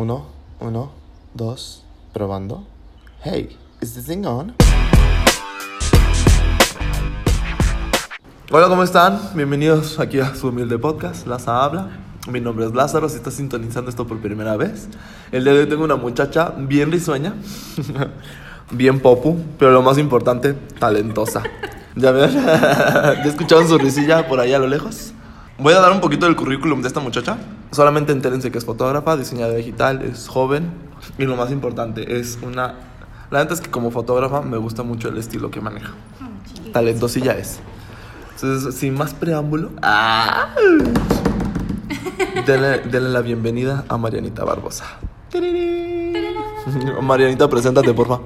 Uno, uno, dos, probando. Hey, is this thing on? Hola, ¿cómo están? Bienvenidos aquí a su humilde podcast, Laza Habla. Mi nombre es Lázaro, si estás sintonizando esto por primera vez. El día de hoy tengo una muchacha bien risueña, bien popu, pero lo más importante, talentosa. ¿Ya ven? ¿Ya escucharon su risilla por ahí a lo lejos? Voy a dar un poquito del currículum de esta muchacha. Solamente entérense que es fotógrafa, diseñadora digital, es joven y lo más importante es una... La neta es que como fotógrafa me gusta mucho el estilo que maneja. Talentosilla es. Entonces, sin más preámbulo, ¡ah! denle, denle la bienvenida a Marianita Barbosa. Marianita, preséntate, porfa.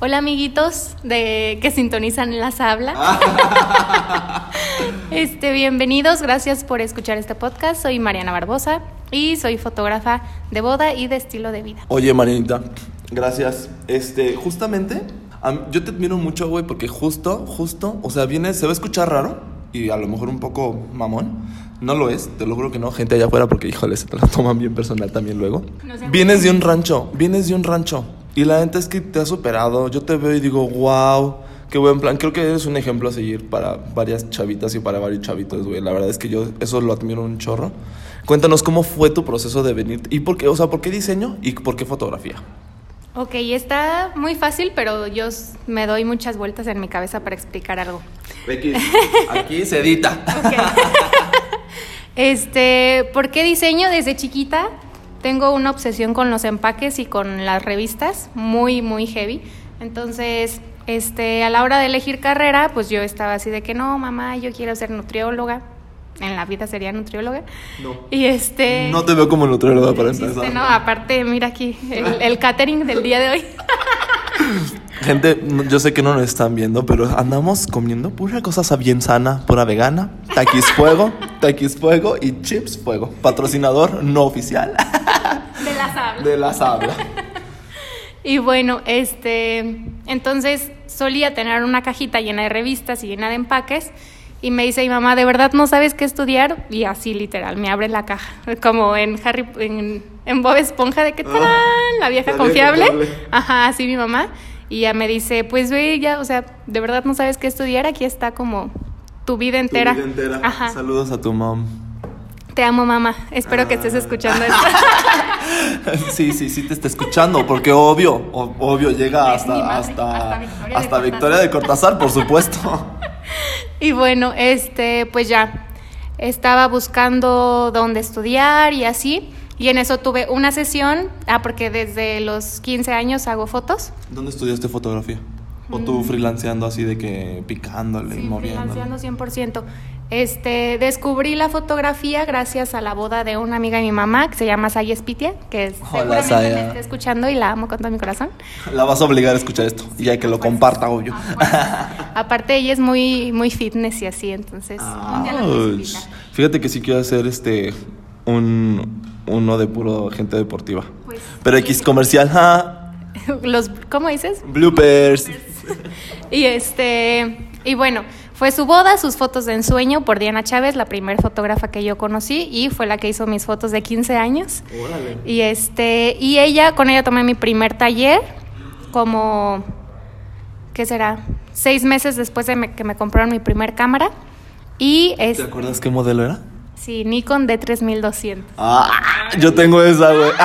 Hola amiguitos de que sintonizan las habla. este, bienvenidos, gracias por escuchar este podcast. Soy Mariana Barbosa y soy fotógrafa de boda y de estilo de vida. Oye, Marianita, gracias. Este, justamente, yo te admiro mucho, güey, porque justo, justo, o sea, viene, se va a escuchar raro y a lo mejor un poco mamón. No lo es, te lo juro que no, gente allá afuera, porque híjole, se te la toman bien personal también luego. No vienes de un rancho, vienes de un rancho. Y la neta es que te has superado. Yo te veo y digo, wow, qué buen plan. Creo que eres un ejemplo a seguir para varias chavitas y para varios chavitos, güey. La verdad es que yo eso lo admiro un chorro. Cuéntanos cómo fue tu proceso de venir y por qué, o sea, por qué diseño y por qué fotografía. Ok, está muy fácil, pero yo me doy muchas vueltas en mi cabeza para explicar algo. aquí se edita. Este, ¿por qué diseño? Desde chiquita tengo una obsesión con los empaques y con las revistas, muy, muy heavy. Entonces, este, a la hora de elegir carrera, pues yo estaba así de que no, mamá, yo quiero ser nutrióloga. En la vida sería nutrióloga. No. Y este. No te veo como nutrióloga para este, empezar. no, aparte, mira aquí, el, el catering del día de hoy. Gente, yo sé que no nos están viendo, pero andamos comiendo pura cosa bien sana, pura vegana, taquis fuego, taquis fuego y chips fuego. Patrocinador no oficial De las hablas. de la sabla. Y bueno, este, entonces solía tener una cajita llena de revistas y llena de empaques. Y me dice mi mamá, ¿de verdad no sabes qué estudiar? Y así literal, me abre la caja. Como en Harry, en, en Bob Esponja, de que ¡tarán! La vieja La vieja confiable. confiable. Ajá, así mi mamá. Y ya me dice, pues ve ya, o sea, ¿de verdad no sabes qué estudiar? Aquí está como tu vida entera. Tu vida entera. Ajá. Saludos a tu mom. Te amo, mamá. Espero que estés escuchando esto. Sí, sí, sí te está escuchando, porque obvio, obvio llega hasta madre, hasta hasta Victoria de hasta. Victoria de Cortázar, por supuesto. Y bueno, este, pues ya estaba buscando dónde estudiar y así. Y en eso tuve una sesión, ah, porque desde los 15 años hago fotos. ¿Dónde estudiaste fotografía? ¿O tú freelanceando así de que picándole y Mm. Sí, moviendo? freelanceando 100%. Este, descubrí la fotografía gracias a la boda de una amiga de mi mamá que se llama Saya Spitia, que es- Hola, seguramente me está escuchando y la amo con todo mi corazón. La vas a obligar a escuchar esto y hay que lo comparta, obvio. Aparte ella es muy muy fitness y así, entonces. Fíjate que sí quiero hacer este un uno de puro gente deportiva. Pues, Pero X comercial, ja. Los ¿cómo dices? Bloopers. Y este, y bueno, fue su boda, sus fotos de ensueño por Diana Chávez, la primera fotógrafa que yo conocí y fue la que hizo mis fotos de 15 años. Órale. Y este, y ella, con ella tomé mi primer taller, como, ¿qué será? Seis meses después de me- que me compraron mi primer cámara. Y es, ¿Te acuerdas qué modelo era? sí, Nikon D3200. Ah, yo tengo esa, güey.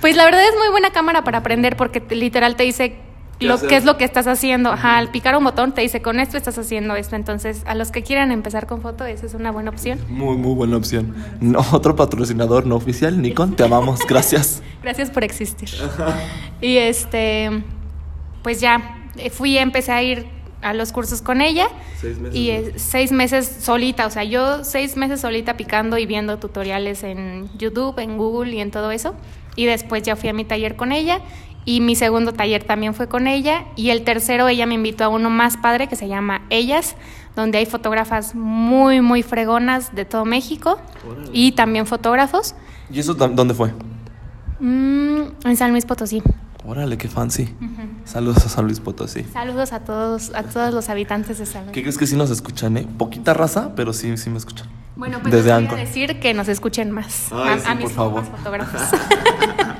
Pues la verdad es muy buena cámara para aprender porque te- literal te dice ¿Qué lo hacer? que es lo que estás haciendo. Ajá, al picar un botón te dice con esto estás haciendo esto. Entonces, a los que quieran empezar con foto, esa es una buena opción. Muy, muy buena opción. No, otro patrocinador no oficial, Nikon, te amamos, gracias. Gracias por existir. Y este, pues ya eh, fui, empecé a ir a los cursos con ella. Seis meses, Y eh, seis meses solita, o sea, yo seis meses solita picando y viendo tutoriales en YouTube, en Google y en todo eso. Y después ya fui a mi taller con ella. Y mi segundo taller también fue con ella. Y el tercero ella me invitó a uno más padre que se llama Ellas, donde hay fotógrafas muy, muy fregonas de todo México. Órale. Y también fotógrafos. ¿Y eso dónde fue? Mm, en San Luis Potosí. Órale, qué fancy. Saludos a San Luis Potosí. Saludos a todos, a todos los habitantes de San Luis. ¿Qué crees que sí nos escuchan, eh? Poquita raza, pero sí, sí me escuchan. Bueno, pues desde voy a decir que nos escuchen más. Ay, a, sí, a mis por favor. fotógrafos.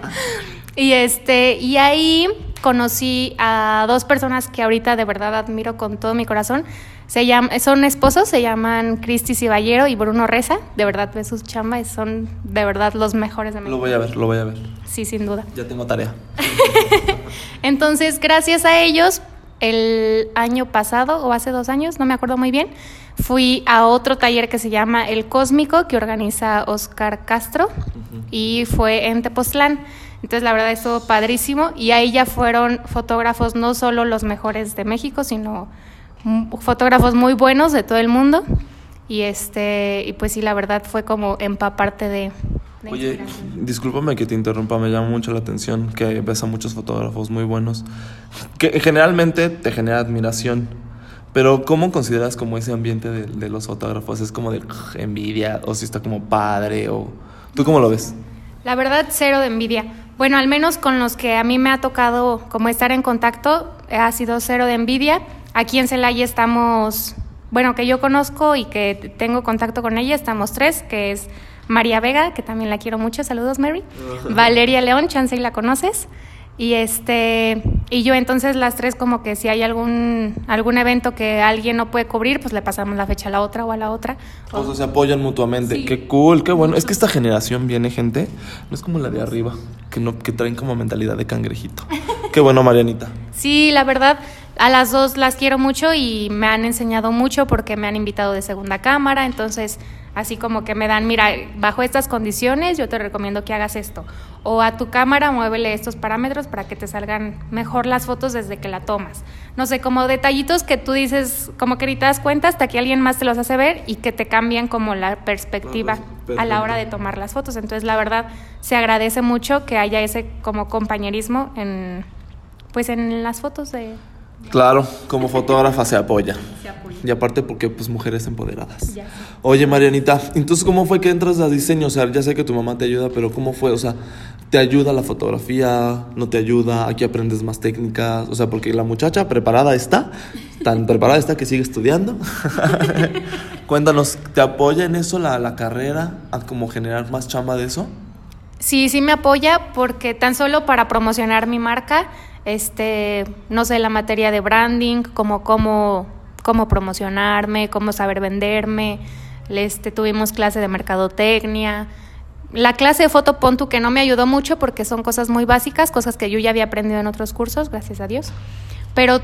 y este, y ahí conocí a dos personas que ahorita de verdad admiro con todo mi corazón. Se llaman, son esposos, se llaman Cristi Ciballero y Bruno Reza. De verdad, ve sus chambas, son de verdad los mejores de Lo México. voy a ver, lo voy a ver. Sí, sin duda. Ya tengo tarea. Entonces, gracias a ellos, el año pasado o hace dos años, no me acuerdo muy bien, fui a otro taller que se llama El Cósmico, que organiza Oscar Castro, y fue en Tepoztlán. Entonces, la verdad, estuvo padrísimo. Y ahí ya fueron fotógrafos, no solo los mejores de México, sino fotógrafos muy buenos de todo el mundo. Y este, y pues sí, la verdad fue como empaparte de, Oye, discúlpame que te interrumpa, me llama mucho la atención que ves a muchos fotógrafos muy buenos, que generalmente te genera admiración, pero ¿cómo consideras como ese ambiente de, de los fotógrafos? ¿Es como de "Ugh, envidia o si está como padre o... ¿Tú cómo lo ves? La verdad, cero de envidia. Bueno, al menos con los que a mí me ha tocado como estar en contacto, ha sido cero de envidia. Aquí en Celaya estamos, bueno, que yo conozco y que tengo contacto con ella, estamos tres, que es María Vega, que también la quiero mucho, saludos Mary. Valeria León, chance y la conoces. Y este y yo entonces las tres como que si hay algún algún evento que alguien no puede cubrir, pues le pasamos la fecha a la otra o a la otra. O sea, se apoyan mutuamente. Sí. Qué cool, qué bueno. Es que esta generación viene gente, no es como la de arriba, que no que traen como mentalidad de cangrejito. Qué bueno, Marianita. Sí, la verdad, a las dos las quiero mucho y me han enseñado mucho porque me han invitado de segunda cámara, entonces así como que me dan, mira, bajo estas condiciones yo te recomiendo que hagas esto. O a tu cámara muévele estos parámetros para que te salgan mejor las fotos desde que la tomas. No sé, como detallitos que tú dices, como que ni te das cuenta hasta que alguien más te los hace ver y que te cambian como la perspectiva a la hora de tomar las fotos. Entonces, la verdad, se agradece mucho que haya ese como compañerismo en pues en las fotos de Claro, como fotógrafa se apoya. Se apoya. Y aparte porque pues mujeres empoderadas. Ya. Oye, Marianita, entonces ¿cómo fue que entras a diseño? O sea, ya sé que tu mamá te ayuda, pero ¿cómo fue? O sea, ¿te ayuda la fotografía? ¿No te ayuda? ¿Aquí aprendes más técnicas? O sea, porque la muchacha preparada está, tan preparada está que sigue estudiando. Cuéntanos, ¿te apoya en eso la, la carrera? ¿A como generar más chamba de eso? Sí, sí me apoya porque tan solo para promocionar mi marca, este, no sé, la materia de branding, como cómo, cómo promocionarme, cómo saber venderme, este, tuvimos clase de mercadotecnia. La clase de foto Pontu que no me ayudó mucho porque son cosas muy básicas, cosas que yo ya había aprendido en otros cursos, gracias a Dios. Pero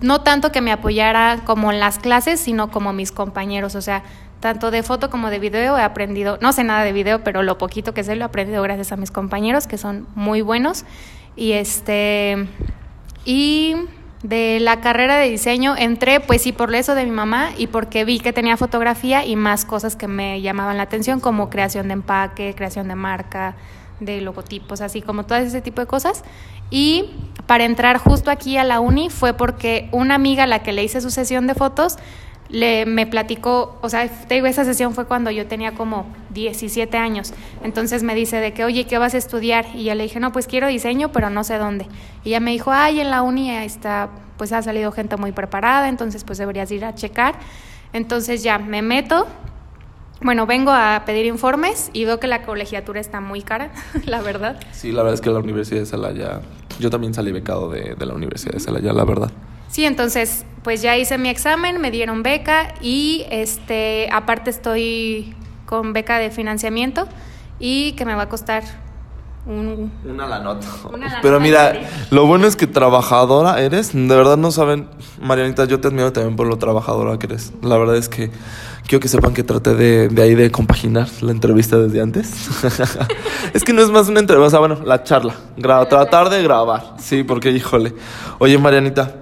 no tanto que me apoyara como en las clases, sino como mis compañeros. O sea, tanto de foto como de video he aprendido, no sé nada de video, pero lo poquito que sé lo he aprendido gracias a mis compañeros, que son muy buenos. Y este. Y de la carrera de diseño entré, pues sí, por eso de mi mamá y porque vi que tenía fotografía y más cosas que me llamaban la atención, como creación de empaque, creación de marca, de logotipos, así como todo ese tipo de cosas. Y para entrar justo aquí a la uni fue porque una amiga a la que le hice su sesión de fotos le, me platicó, o sea, te digo, esa sesión fue cuando yo tenía como 17 años. Entonces me dice de que, oye, ¿qué vas a estudiar? Y yo le dije, no, pues quiero diseño, pero no sé dónde. Y ella me dijo, ay, en la uni está, pues ha salido gente muy preparada, entonces pues deberías ir a checar. Entonces ya me meto, bueno, vengo a pedir informes y veo que la colegiatura está muy cara, la verdad. Sí, la verdad es que la Universidad de Celaya, yo también salí becado de, de la Universidad de Celaya, la verdad. Sí, entonces, pues ya hice mi examen, me dieron beca y este, aparte estoy con beca de financiamiento y que me va a costar un Una la nota. Pero mira, lo bueno es que trabajadora eres. De verdad no saben, Marianita, yo te admiro también por lo trabajadora que eres. La verdad es que quiero que sepan que traté de, de ahí de compaginar la entrevista desde antes. es que no es más una entrevista, o sea, bueno, la charla. Gra- tratar de grabar. Sí, porque híjole. Oye, Marianita,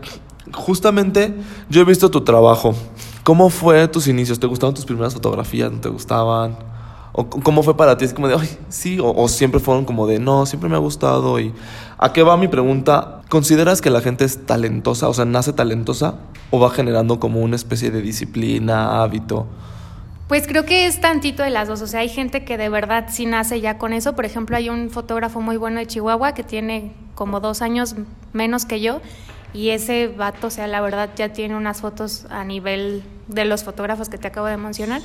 justamente yo he visto tu trabajo. ¿Cómo fue tus inicios? ¿Te gustaban tus primeras fotografías? ¿No te gustaban? ¿O cómo fue para ti? Es como de, ay, sí, o, o siempre fueron como de, no, siempre me ha gustado. ¿Y a qué va mi pregunta? ¿Consideras que la gente es talentosa, o sea, nace talentosa, o va generando como una especie de disciplina, hábito? Pues creo que es tantito de las dos, o sea, hay gente que de verdad sí nace ya con eso, por ejemplo, hay un fotógrafo muy bueno de Chihuahua que tiene como dos años menos que yo y ese vato, o sea, la verdad ya tiene unas fotos a nivel de los fotógrafos que te acabo de mencionar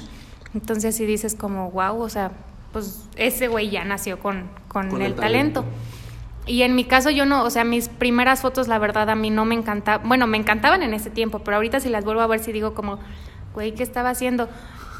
Entonces sí dices como, wow, o sea, pues ese güey ya nació con, con, Con el, el talento. talento. Y en mi caso yo no, o sea, mis primeras fotos la verdad a mí no me encantaban, bueno, me encantaban en ese tiempo, pero ahorita si las vuelvo a ver sí digo como, güey, ¿qué estaba haciendo?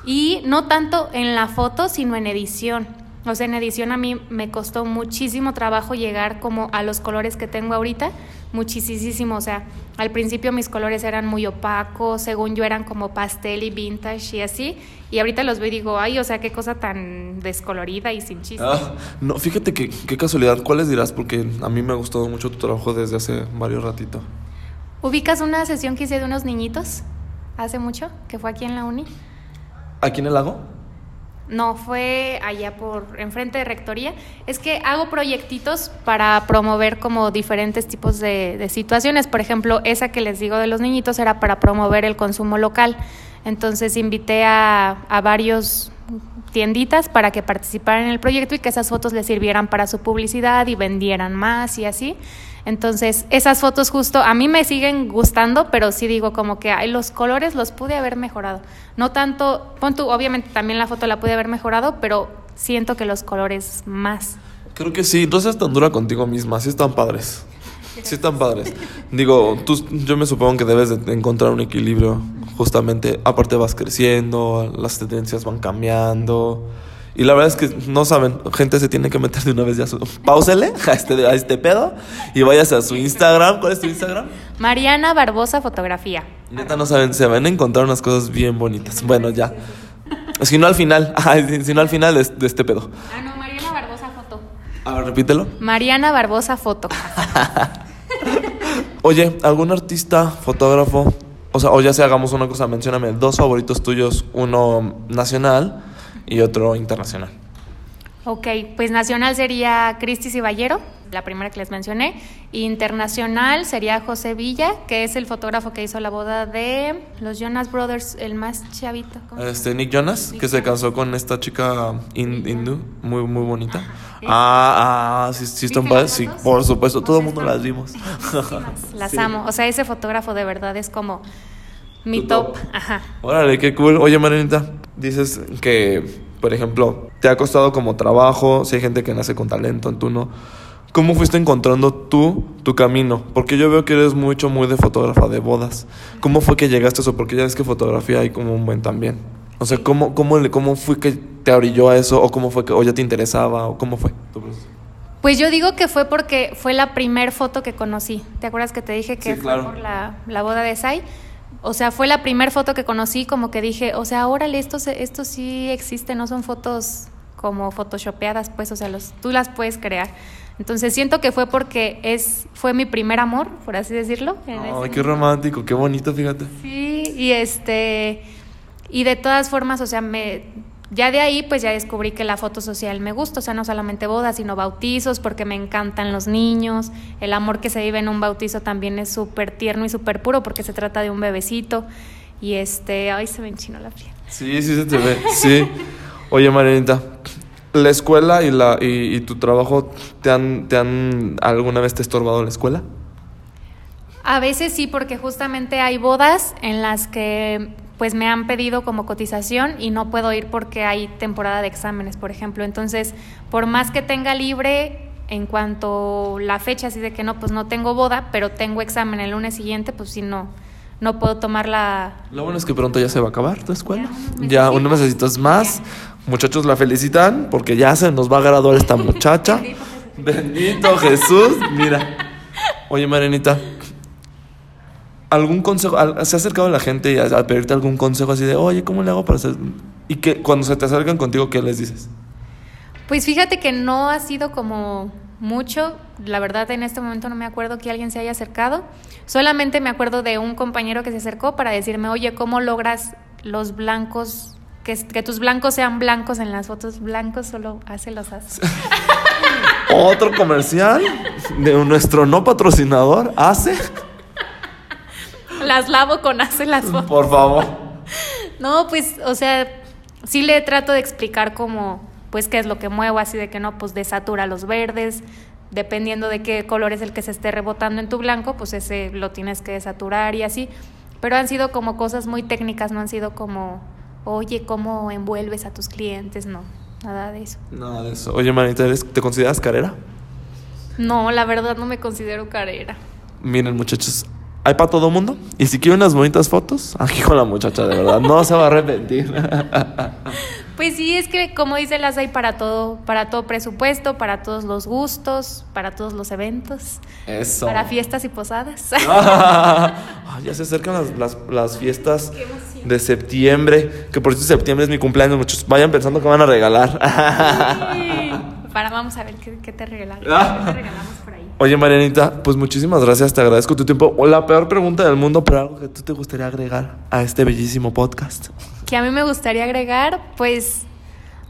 Y no tanto en la foto, sino en edición. O sea, en edición a mí me costó muchísimo trabajo llegar como a los colores que tengo ahorita, muchísimo. O sea, al principio mis colores eran muy opacos, según yo eran como pastel y vintage y así. Y ahorita los veo y digo, ay, o sea, qué cosa tan descolorida y sin chiste. Ah, no, fíjate que qué casualidad. ¿Cuáles dirás? Porque a mí me ha gustado mucho tu trabajo desde hace varios ratitos. ¿Ubicas una sesión que hice de unos niñitos hace mucho, que fue aquí en la uni? ¿Aquí en el lago? No, fue allá por enfrente de rectoría. Es que hago proyectitos para promover como diferentes tipos de, de, situaciones. Por ejemplo, esa que les digo de los niñitos era para promover el consumo local. Entonces invité a, a varios tienditas para que participaran en el proyecto y que esas fotos les sirvieran para su publicidad y vendieran más y así. Entonces, esas fotos justo a mí me siguen gustando, pero sí digo como que ay, los colores los pude haber mejorado. No tanto, pon tú, obviamente también la foto la pude haber mejorado, pero siento que los colores más. Creo que sí, no seas tan dura contigo misma, sí están padres. Sí están padres. Digo, tú, yo me supongo que debes de encontrar un equilibrio, justamente, aparte vas creciendo, las tendencias van cambiando. Y la verdad es que no saben, gente se tiene que meter de una vez ya su... Páusele a este, a este pedo y váyase a su Instagram. ¿Cuál es tu Instagram? Mariana Barbosa Fotografía. Neta no saben, se van a encontrar unas cosas bien bonitas. Bueno, ya. Si no al final, si no al final de, de este pedo. Ah, no, Mariana Barbosa Foto. A ver, repítelo. Mariana Barbosa Foto. Oye, ¿algún artista, fotógrafo? O sea, o ya sea hagamos una cosa, mencióname dos favoritos tuyos, uno nacional y otro internacional. Ok, pues nacional sería Cristi Ciballero, la primera que les mencioné. Internacional sería José Villa, que es el fotógrafo que hizo la boda de los Jonas Brothers, el más chavito. Este, Nick Jonas, Nick que se casó con esta chica in, hindú, muy, muy bonita. ¿Sí? Ah, ah, sí, sí están padres. Sí, por supuesto, todo el mundo las vimos. Las sí. amo. O sea, ese fotógrafo de verdad es como mi top. top. Ajá. Órale, qué cool. Oye, Marinita, dices que, por ejemplo, te ha costado como trabajo, si hay gente que nace con talento, tú no. ¿Cómo fuiste encontrando tú tu camino? Porque yo veo que eres mucho, muy de fotógrafa de bodas. ¿Cómo fue que llegaste a eso? Porque ya ves que fotografía hay como un buen también. O sea, ¿cómo, cómo, cómo fue que te orilló a eso? ¿O cómo fue que, o ya te interesaba? ¿O cómo fue? Pues yo digo que fue porque fue la primer foto que conocí. ¿Te acuerdas que te dije que sí, claro. fue por la, la boda de Sai? O sea, fue la primer foto que conocí, como que dije, o sea, órale, esto, esto sí existe, no son fotos como photoshopeadas, pues, o sea, los, tú las puedes crear. Entonces siento que fue porque es fue mi primer amor, por así decirlo. Ay, qué romántico, qué bonito, fíjate. Sí, y este y de todas formas, o sea, me ya de ahí pues ya descubrí que la foto social me gusta, o sea, no solamente bodas, sino bautizos, porque me encantan los niños, el amor que se vive en un bautizo también es súper tierno y súper puro porque se trata de un bebecito y este, ay, se me enchinó la piel. Sí, sí se te ve, sí. Oye, Marianita, ¿la escuela y, la, y, y, tu trabajo te han, te han alguna vez te estorbado la escuela? A veces sí, porque justamente hay bodas en las que pues me han pedido como cotización y no puedo ir porque hay temporada de exámenes, por ejemplo. Entonces, por más que tenga libre en cuanto la fecha, así de que no, pues no tengo boda, pero tengo examen el lunes siguiente, pues sí no, no puedo tomar la... Lo bueno es que pronto ya se va a acabar tu escuela. Ya, unos necesitas más. Muchachos la felicitan porque ya se nos va a graduar esta muchacha. Bendito Jesús. Mira. Oye, Marenita. ¿Algún consejo? ¿Se ha acercado la gente a, a pedirte algún consejo así de, oye, ¿cómo le hago para hacer? Y que cuando se te acercan contigo, ¿qué les dices? Pues fíjate que no ha sido como mucho. La verdad, en este momento no me acuerdo que alguien se haya acercado. Solamente me acuerdo de un compañero que se acercó para decirme, oye, ¿cómo logras los blancos que, que, tus blancos sean blancos en las fotos blancos, solo hace los hace. Otro comercial de nuestro no patrocinador, hace. Las lavo con hace las fotos. Por favor. No, pues, o sea, sí le trato de explicar cómo, pues, qué es lo que muevo, así de que no, pues, desatura los verdes, dependiendo de qué color es el que se esté rebotando en tu blanco, pues ese lo tienes que desaturar y así. Pero han sido como cosas muy técnicas, no han sido como oye, ¿cómo envuelves a tus clientes? No, nada de eso. Nada de eso. Oye, manita, ¿eres- ¿te consideras carera? No, la verdad no me considero carera. Miren, muchachos, hay para todo mundo. Y si quieren unas bonitas fotos, aquí con la muchacha, de verdad, no se va a arrepentir. Pues sí, es que como dice las hay para todo, para todo presupuesto, para todos los gustos, para todos los eventos, Eso. para fiestas y posadas. Ah, ya se acercan las, las- las fiestas de septiembre. Que por cierto, septiembre es mi cumpleaños, muchachos. Vayan pensando que van a regalar. para vamos a ver qué, qué te regalamos. Ah. ¿Qué te regalamos por ahí? Oye, Marianita, pues muchísimas gracias. Te agradezco tu tiempo. La peor pregunta del mundo, pero algo que tú te gustaría agregar a este bellísimo podcast. Que a mí me gustaría agregar, pues,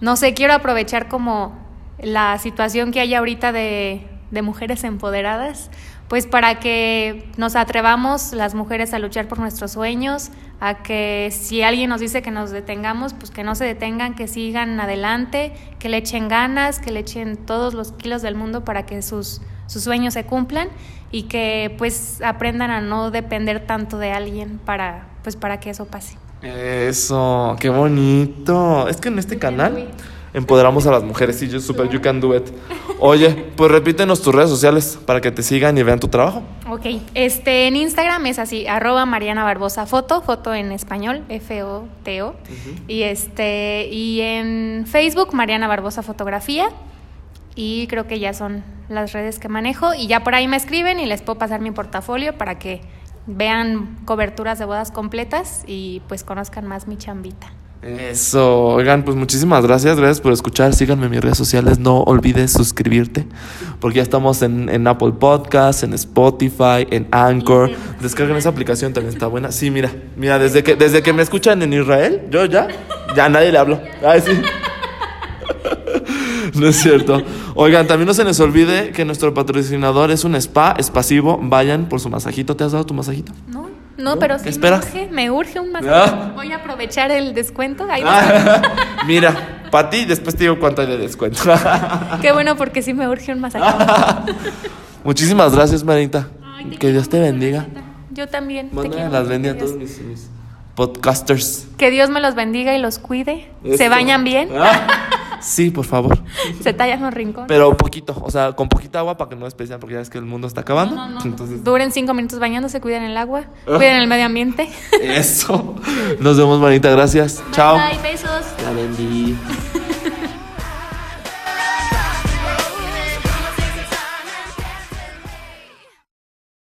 no sé, quiero aprovechar como la situación que hay ahorita de, de mujeres empoderadas, pues para que nos atrevamos las mujeres a luchar por nuestros sueños, a que si alguien nos dice que nos detengamos, pues que no se detengan, que sigan adelante, que le echen ganas, que le echen todos los kilos del mundo para que sus, sus sueños se cumplan y que pues aprendan a no depender tanto de alguien para, pues, para que eso pase. Eso, qué bonito. Es que en este canal empoderamos a las mujeres. Sí, yo super you can do it. Oye, pues repítenos tus redes sociales para que te sigan y vean tu trabajo. Ok, este, en Instagram es así, arroba Mariana Barbosa Foto, foto en español, F-O-T-O. Y este, y en Facebook, Mariana Barbosa Fotografía. Y creo que ya son las redes que manejo. Y ya por ahí me escriben y les puedo pasar mi portafolio para que vean coberturas de bodas completas y pues conozcan más mi chambita. Eso, oigan, pues muchísimas gracias, gracias por escuchar. Síganme en mis redes sociales, no olvides suscribirte, porque ya estamos en, en Apple Podcasts, en Spotify, en Anchor. Descarguen esa aplicación, también está buena. Sí, mira, mira, desde que, desde que me escuchan en Israel, yo ya, ya a nadie le hablo. Ay, sí. No es cierto. Oigan, también no se les olvide que nuestro patrocinador es un spa, es pasivo. Vayan por su masajito. ¿Te has dado tu masajito? No, no, pero ¿Qué sí me urge, me urge un masaje. Ah. Voy a aprovechar el descuento. Ahí Ah, mira, para ti, después te digo cuánto hay de descuento. Qué bueno porque sí me urge un masaje. Muchísimas gracias, Marita. Ay, te que Dios te bendiga. Yo también. te Mándame quiero las bendiga a todos mis, mis podcasters. Que Dios me los bendiga y los cuide. Se bañan bien. Sí, por favor. Se tallan los rincones. Pero poquito, o sea, con poquita agua para que no desperdicien, porque ya ves que el mundo está acabando. No, no, no. Entonces, Duren cinco minutos bañándose, cuiden el agua, cuiden el medio ambiente. eso. Nos vemos, Marita. Gracias. Chao. Bye, besos. La bendiga.